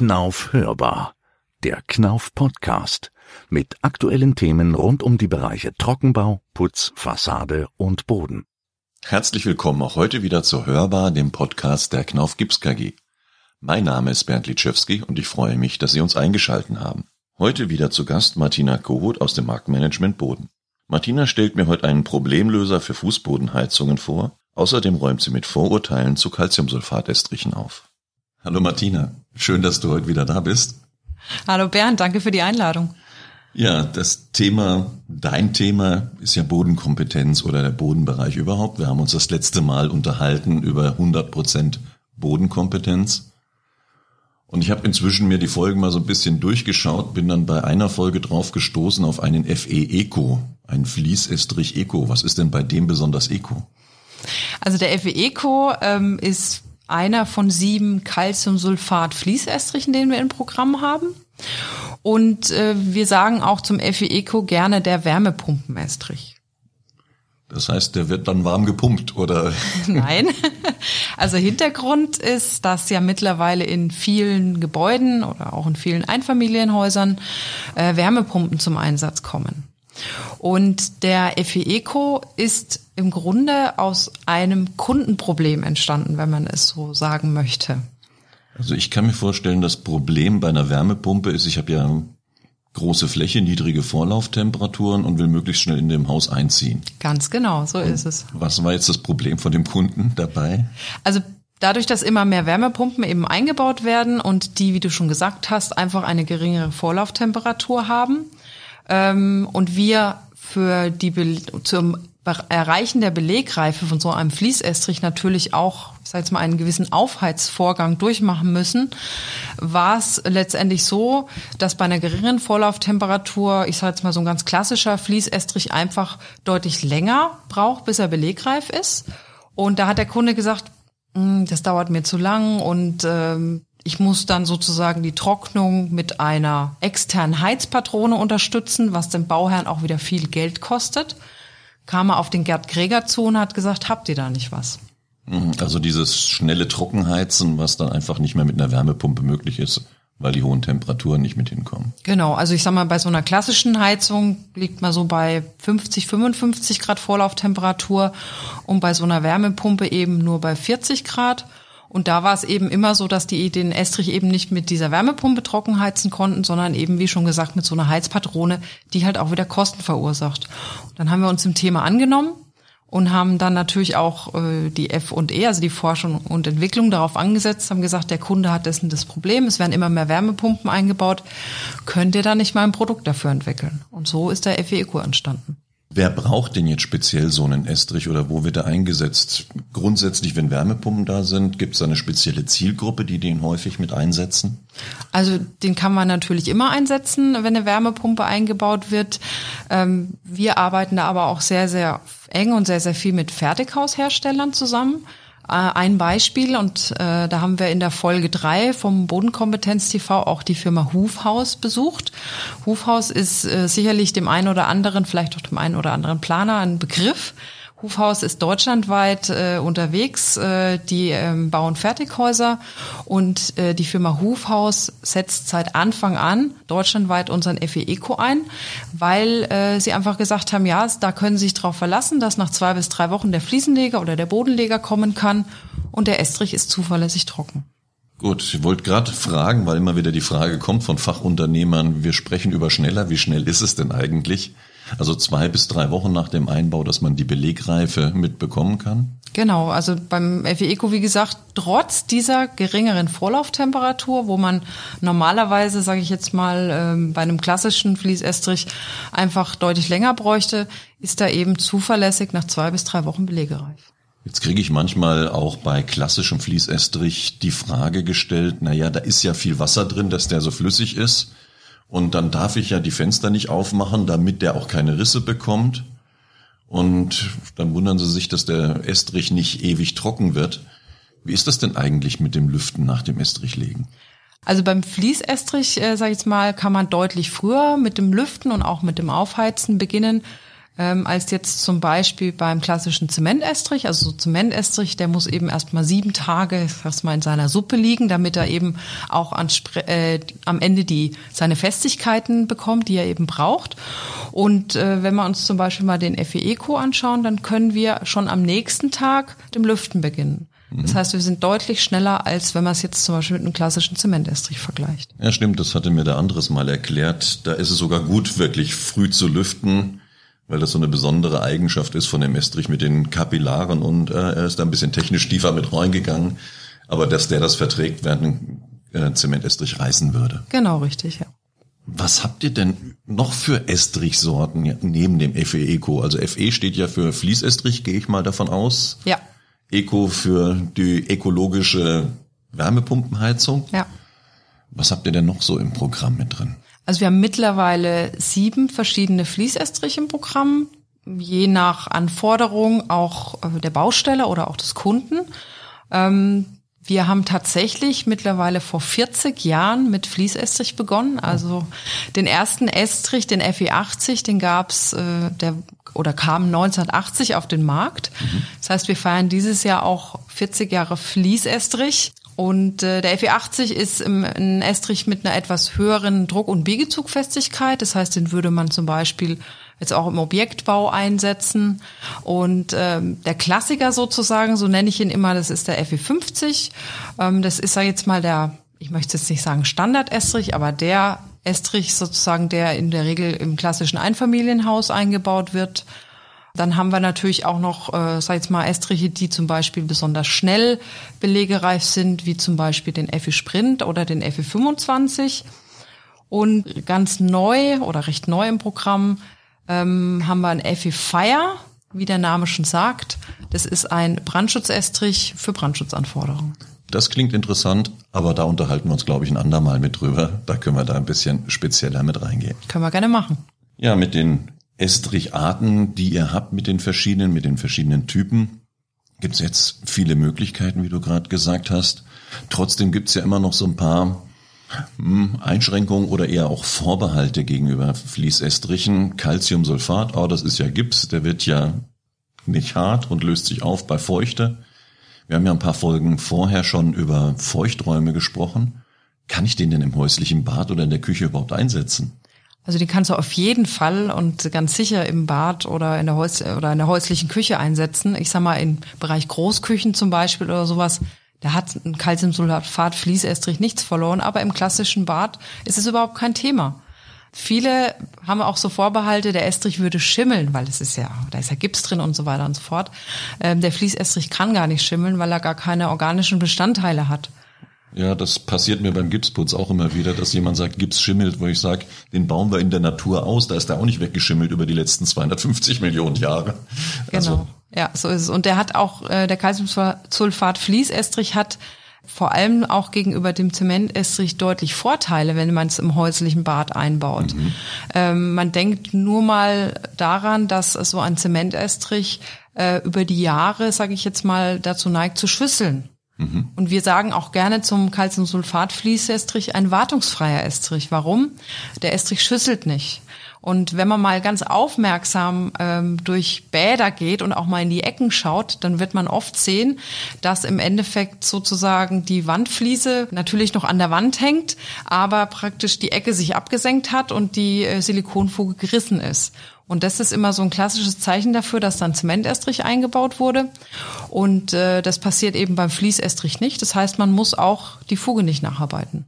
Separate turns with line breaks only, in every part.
Knauf hörbar. Der Knauf Podcast mit aktuellen Themen rund um die Bereiche Trockenbau, Putz, Fassade und Boden.
Herzlich willkommen auch heute wieder zur Hörbar, dem Podcast der Knauf Gips KG. Mein Name ist Bernd Litschewski und ich freue mich, dass Sie uns eingeschalten haben. Heute wieder zu Gast Martina Kohut aus dem Marktmanagement Boden. Martina stellt mir heute einen Problemlöser für Fußbodenheizungen vor. Außerdem räumt sie mit Vorurteilen zu Calciumsulfatestrichen auf. Hallo Martina, schön, dass du heute wieder da bist.
Hallo Bernd, danke für die Einladung.
Ja, das Thema, dein Thema ist ja Bodenkompetenz oder der Bodenbereich überhaupt. Wir haben uns das letzte Mal unterhalten über 100 Prozent Bodenkompetenz. Und ich habe inzwischen mir die Folgen mal so ein bisschen durchgeschaut, bin dann bei einer Folge drauf gestoßen auf einen FE Eco, einen Fließestrich Eco. Was ist denn bei dem besonders Eco?
Also der FE Eco ähm, ist einer von sieben Calciumsulfat-Fließestrichen, den wir im Programm haben. Und äh, wir sagen auch zum FE Eco gerne der Wärmepumpenestrich.
Das heißt, der wird dann warm gepumpt, oder?
Nein. Also Hintergrund ist, dass ja mittlerweile in vielen Gebäuden oder auch in vielen Einfamilienhäusern äh, Wärmepumpen zum Einsatz kommen. Und der FE Eco ist im Grunde aus einem Kundenproblem entstanden, wenn man es so sagen möchte.
Also ich kann mir vorstellen, das Problem bei einer Wärmepumpe ist, ich habe ja große Fläche, niedrige Vorlauftemperaturen und will möglichst schnell in dem Haus einziehen.
Ganz genau, so und ist es.
Was war jetzt das Problem von dem Kunden dabei?
Also Dadurch, dass immer mehr Wärmepumpen eben eingebaut werden und die, wie du schon gesagt hast, einfach eine geringere Vorlauftemperatur haben ähm, und wir für die zum Erreichen der Belegreife von so einem Fließestrich natürlich auch, ich sage jetzt mal, einen gewissen Aufheizvorgang durchmachen müssen, war es letztendlich so, dass bei einer geringeren Vorlauftemperatur, ich sage jetzt mal so ein ganz klassischer Fließestrich einfach deutlich länger braucht, bis er belegreif ist. Und da hat der Kunde gesagt, hm, das dauert mir zu lang und ähm, ich muss dann sozusagen die Trocknung mit einer externen Heizpatrone unterstützen, was dem Bauherrn auch wieder viel Geld kostet kam er auf den Gerd Gräger zu und hat gesagt, habt ihr da nicht was?
Mhm, also dieses schnelle Trockenheizen, was dann einfach nicht mehr mit einer Wärmepumpe möglich ist, weil die hohen Temperaturen nicht mit hinkommen.
Genau, also ich sag mal, bei so einer klassischen Heizung liegt man so bei 50, 55 Grad Vorlauftemperatur und bei so einer Wärmepumpe eben nur bei 40 Grad. Und da war es eben immer so, dass die den Estrich eben nicht mit dieser Wärmepumpe trocken heizen konnten, sondern eben, wie schon gesagt, mit so einer Heizpatrone, die halt auch wieder Kosten verursacht. Und dann haben wir uns dem Thema angenommen und haben dann natürlich auch äh, die E, also die Forschung und Entwicklung darauf angesetzt, haben gesagt, der Kunde hat dessen das Problem, es werden immer mehr Wärmepumpen eingebaut, könnt ihr da nicht mal ein Produkt dafür entwickeln? Und so ist der FE-Eco entstanden.
Wer braucht denn jetzt speziell so einen Estrich oder wo wird er eingesetzt? Grundsätzlich, wenn Wärmepumpen da sind, gibt es eine spezielle Zielgruppe, die den häufig mit einsetzen?
Also den kann man natürlich immer einsetzen, wenn eine Wärmepumpe eingebaut wird. Ähm, wir arbeiten da aber auch sehr, sehr eng und sehr, sehr viel mit Fertighausherstellern zusammen. Äh, ein Beispiel und äh, da haben wir in der Folge drei vom Bodenkompetenz TV auch die Firma Hufhaus besucht. Hufhaus ist äh, sicherlich dem einen oder anderen, vielleicht auch dem einen oder anderen Planer ein Begriff. Hufhaus ist deutschlandweit äh, unterwegs. Äh, die ähm, bauen Fertighäuser und äh, die Firma Hufhaus setzt seit Anfang an deutschlandweit unseren FE Eco ein, weil äh, sie einfach gesagt haben, ja, da können Sie sich darauf verlassen, dass nach zwei bis drei Wochen der Fliesenleger oder der Bodenleger kommen kann und der Estrich ist zuverlässig trocken.
Gut, ich wollte gerade fragen, weil immer wieder die Frage kommt von Fachunternehmern, wir sprechen über schneller, wie schnell ist es denn eigentlich? Also zwei bis drei Wochen nach dem Einbau, dass man die Belegreife mitbekommen kann?
Genau, also beim FE Eco, wie gesagt, trotz dieser geringeren Vorlauftemperatur, wo man normalerweise, sage ich jetzt mal, ähm, bei einem klassischen Fließestrich einfach deutlich länger bräuchte, ist da eben zuverlässig nach zwei bis drei Wochen belegereif.
Jetzt kriege ich manchmal auch bei klassischem Fließestrich die Frage gestellt, na ja, da ist ja viel Wasser drin, dass der so flüssig ist. Und dann darf ich ja die Fenster nicht aufmachen, damit der auch keine Risse bekommt. Und dann wundern sie sich, dass der Estrich nicht ewig trocken wird. Wie ist das denn eigentlich mit dem Lüften nach dem Estrichlegen?
Also beim Fließestrich, äh, sage ich jetzt mal, kann man deutlich früher mit dem Lüften und auch mit dem Aufheizen beginnen. Ähm, als jetzt zum Beispiel beim klassischen Zementestrich. Also so Zementestrich, der muss eben erstmal sieben Tage erstmal in seiner Suppe liegen, damit er eben auch an, äh, am Ende die seine Festigkeiten bekommt, die er eben braucht. Und äh, wenn wir uns zum Beispiel mal den FE-Eco anschauen, dann können wir schon am nächsten Tag dem Lüften beginnen. Das heißt, wir sind deutlich schneller, als wenn man es jetzt zum Beispiel mit einem klassischen Zementestrich vergleicht.
Ja, stimmt, das hatte mir der anderes mal erklärt. Da ist es sogar gut, wirklich früh zu lüften, weil das so eine besondere Eigenschaft ist von dem Estrich mit den Kapillaren und äh, er ist da ein bisschen technisch tiefer mit reingegangen. Aber dass der das verträgt, während ein äh, Zementestrich reißen würde.
Genau, richtig, ja.
Was habt ihr denn noch für Estrichsorten neben dem FE Eco? Also FE steht ja für Fließestrich, gehe ich mal davon aus.
Ja.
Eco für die ökologische Wärmepumpenheizung.
Ja.
Was habt ihr denn noch so im Programm mit drin?
Also wir haben mittlerweile sieben verschiedene Fließestriche im Programm, je nach Anforderung auch äh, der Baustelle oder auch des Kunden. Ähm, wir haben tatsächlich mittlerweile vor 40 Jahren mit Fließestrich begonnen. Also den ersten Estrich, den FE80, den gab's, äh, der oder kam 1980 auf den Markt. Mhm. Das heißt, wir feiern dieses Jahr auch 40 Jahre Fließestrich. Und äh, der FE80 ist im, ein Estrich mit einer etwas höheren Druck- und Biegezugfestigkeit. Das heißt, den würde man zum Beispiel jetzt auch im Objektbau einsetzen. Und ähm, der Klassiker sozusagen, so nenne ich ihn immer, das ist der FE50. Ähm, das ist ja jetzt mal der, ich möchte jetzt nicht sagen Standard-Estrich, aber der Estrich sozusagen, der in der Regel im klassischen Einfamilienhaus eingebaut wird. Dann haben wir natürlich auch noch, äh, sag ich jetzt mal, Estriche, die zum Beispiel besonders schnell belegereif sind, wie zum Beispiel den Effi Sprint oder den Effi 25. Und ganz neu oder recht neu im Programm ähm, haben wir einen Effi Fire, wie der Name schon sagt. Das ist ein Brandschutzestrich für Brandschutzanforderungen.
Das klingt interessant, aber da unterhalten wir uns, glaube ich, ein andermal mit drüber. Da können wir da ein bisschen spezieller mit reingehen.
Können wir gerne machen.
Ja, mit den Estricharten, die ihr habt, mit den verschiedenen, mit den verschiedenen Typen, gibt es jetzt viele Möglichkeiten, wie du gerade gesagt hast. Trotzdem gibt es ja immer noch so ein paar hm, Einschränkungen oder eher auch Vorbehalte gegenüber Fließestrichen. Calciumsulfat, oh, das ist ja Gips, der wird ja nicht hart und löst sich auf bei Feuchte. Wir haben ja ein paar Folgen vorher schon über Feuchträume gesprochen. Kann ich den denn im häuslichen Bad oder in der Küche überhaupt einsetzen?
Also die kannst du auf jeden Fall und ganz sicher im Bad oder in der Häus oder in der häuslichen Küche einsetzen. Ich sag mal im Bereich Großküchen zum Beispiel oder sowas. Da hat ein Calciumsulfat Fließestrich nichts verloren, aber im klassischen Bad ist es überhaupt kein Thema. Viele haben auch so Vorbehalte, der Estrich würde schimmeln, weil es ist ja, da ist ja Gips drin und so weiter und so fort. Ähm, der Fließestrich kann gar nicht schimmeln, weil er gar keine organischen Bestandteile hat.
Ja, das passiert mir beim Gipsputz auch immer wieder, dass jemand sagt, Gips schimmelt, wo ich sage, den bauen wir in der Natur aus, da ist der auch nicht weggeschimmelt über die letzten 250 Millionen Jahre.
Genau. Also, ja, so ist es. Und der hat auch, äh, der Calciumsulfat Fließestrich hat vor allem auch gegenüber dem Zementestrich deutlich Vorteile, wenn man es im häuslichen Bad einbaut. Mhm. Ähm, man denkt nur mal daran, dass so ein Zementestrich äh, über die Jahre, sage ich jetzt mal, dazu neigt zu schüsseln. Mhm. Und wir sagen auch gerne zum Calciumsulfat-Fließestrich ein wartungsfreier Estrich. Warum? Der Estrich schüsselt nicht. Und wenn man mal ganz aufmerksam ähm, durch Bäder geht und auch mal in die Ecken schaut, dann wird man oft sehen, dass im Endeffekt sozusagen die Wandfliese natürlich noch an der Wand hängt, aber praktisch die Ecke sich abgesenkt hat und die äh, Silikonfuge gerissen ist. Und das ist immer so ein klassisches Zeichen dafür, dass dann Zementestrich eingebaut wurde. Und äh, das passiert eben beim Fließestrich nicht. Das heißt, man muss auch die Fuge nicht nacharbeiten.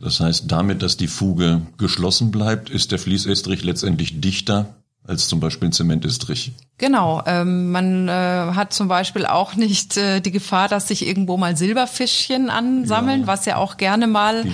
Das heißt, damit, dass die Fuge geschlossen bleibt, ist der Fließestrich letztendlich dichter als zum Beispiel ein Zementestrich.
Genau, ähm, man äh, hat zum Beispiel auch nicht äh, die Gefahr, dass sich irgendwo mal Silberfischchen ansammeln, ja. was ja auch gerne mal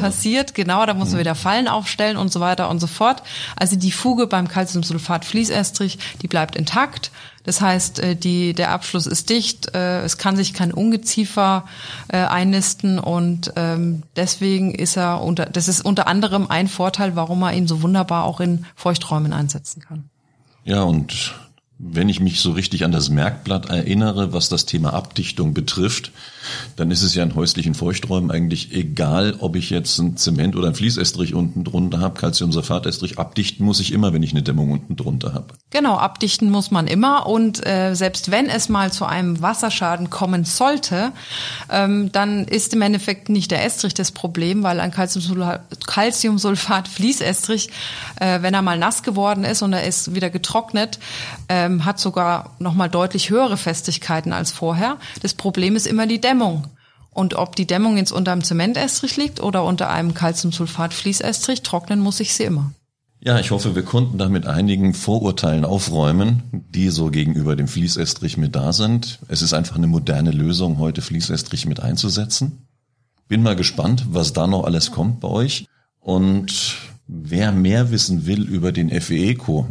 passiert. Genau, da muss man mhm. wieder Fallen aufstellen und so weiter und so fort. Also die Fuge beim Calciumsulfat Fließestrich, die bleibt intakt. Das heißt, äh, die, der Abschluss ist dicht, äh, es kann sich kein Ungeziefer äh, einnisten und ähm, deswegen ist er unter, das ist unter anderem ein Vorteil, warum man ihn so wunderbar auch in Feuchträumen einsetzen kann.
Ja, und wenn ich mich so richtig an das Merkblatt erinnere, was das Thema Abdichtung betrifft, dann ist es ja in häuslichen Feuchträumen eigentlich egal, ob ich jetzt ein Zement oder ein Fließestrich unten drunter habe. Calciumsulfatestrich abdichten muss ich immer, wenn ich eine Dämmung unten drunter habe.
Genau, abdichten muss man immer und äh, selbst wenn es mal zu einem Wasserschaden kommen sollte, ähm, dann ist im Endeffekt nicht der Estrich das Problem, weil ein Calciumsulfat Fließestrich, äh, wenn er mal nass geworden ist und er ist wieder getrocknet, ähm, ähm, hat sogar noch mal deutlich höhere Festigkeiten als vorher. Das Problem ist immer die Dämmung. Und ob die Dämmung jetzt unter einem Zementestrich liegt oder unter einem Calciumsulfat-Fließestrich, trocknen muss ich sie immer.
Ja, ich hoffe, wir konnten da mit einigen Vorurteilen aufräumen, die so gegenüber dem Fließestrich mit da sind. Es ist einfach eine moderne Lösung, heute Fließestrich mit einzusetzen. Bin mal gespannt, was da noch alles kommt bei euch. Und wer mehr wissen will über den FE-Eco,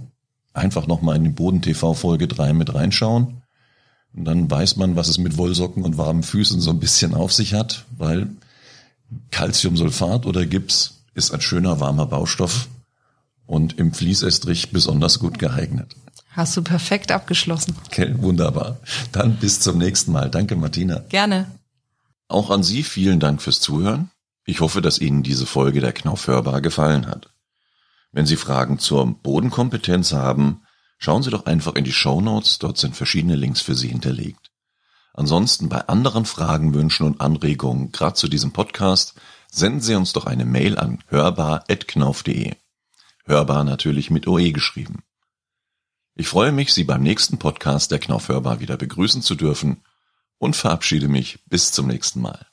einfach nochmal in die Boden-TV Folge 3 mit reinschauen. Und dann weiß man, was es mit Wollsocken und warmen Füßen so ein bisschen auf sich hat, weil Calciumsulfat oder Gips ist ein schöner warmer Baustoff und im Fließestrich besonders gut geeignet.
Hast du perfekt abgeschlossen.
Okay, wunderbar. Dann bis zum nächsten Mal. Danke, Martina.
Gerne.
Auch an Sie vielen Dank fürs Zuhören. Ich hoffe, dass Ihnen diese Folge der Knauf hörbar gefallen hat. Wenn Sie Fragen zur Bodenkompetenz haben, schauen Sie doch einfach in die Show Notes, dort sind verschiedene Links für Sie hinterlegt. Ansonsten bei anderen Fragen, Wünschen und Anregungen, gerade zu diesem Podcast, senden Sie uns doch eine Mail an hörbar.knauf.de. Hörbar natürlich mit OE geschrieben. Ich freue mich, Sie beim nächsten Podcast der Knauf Hörbar wieder begrüßen zu dürfen und verabschiede mich bis zum nächsten Mal.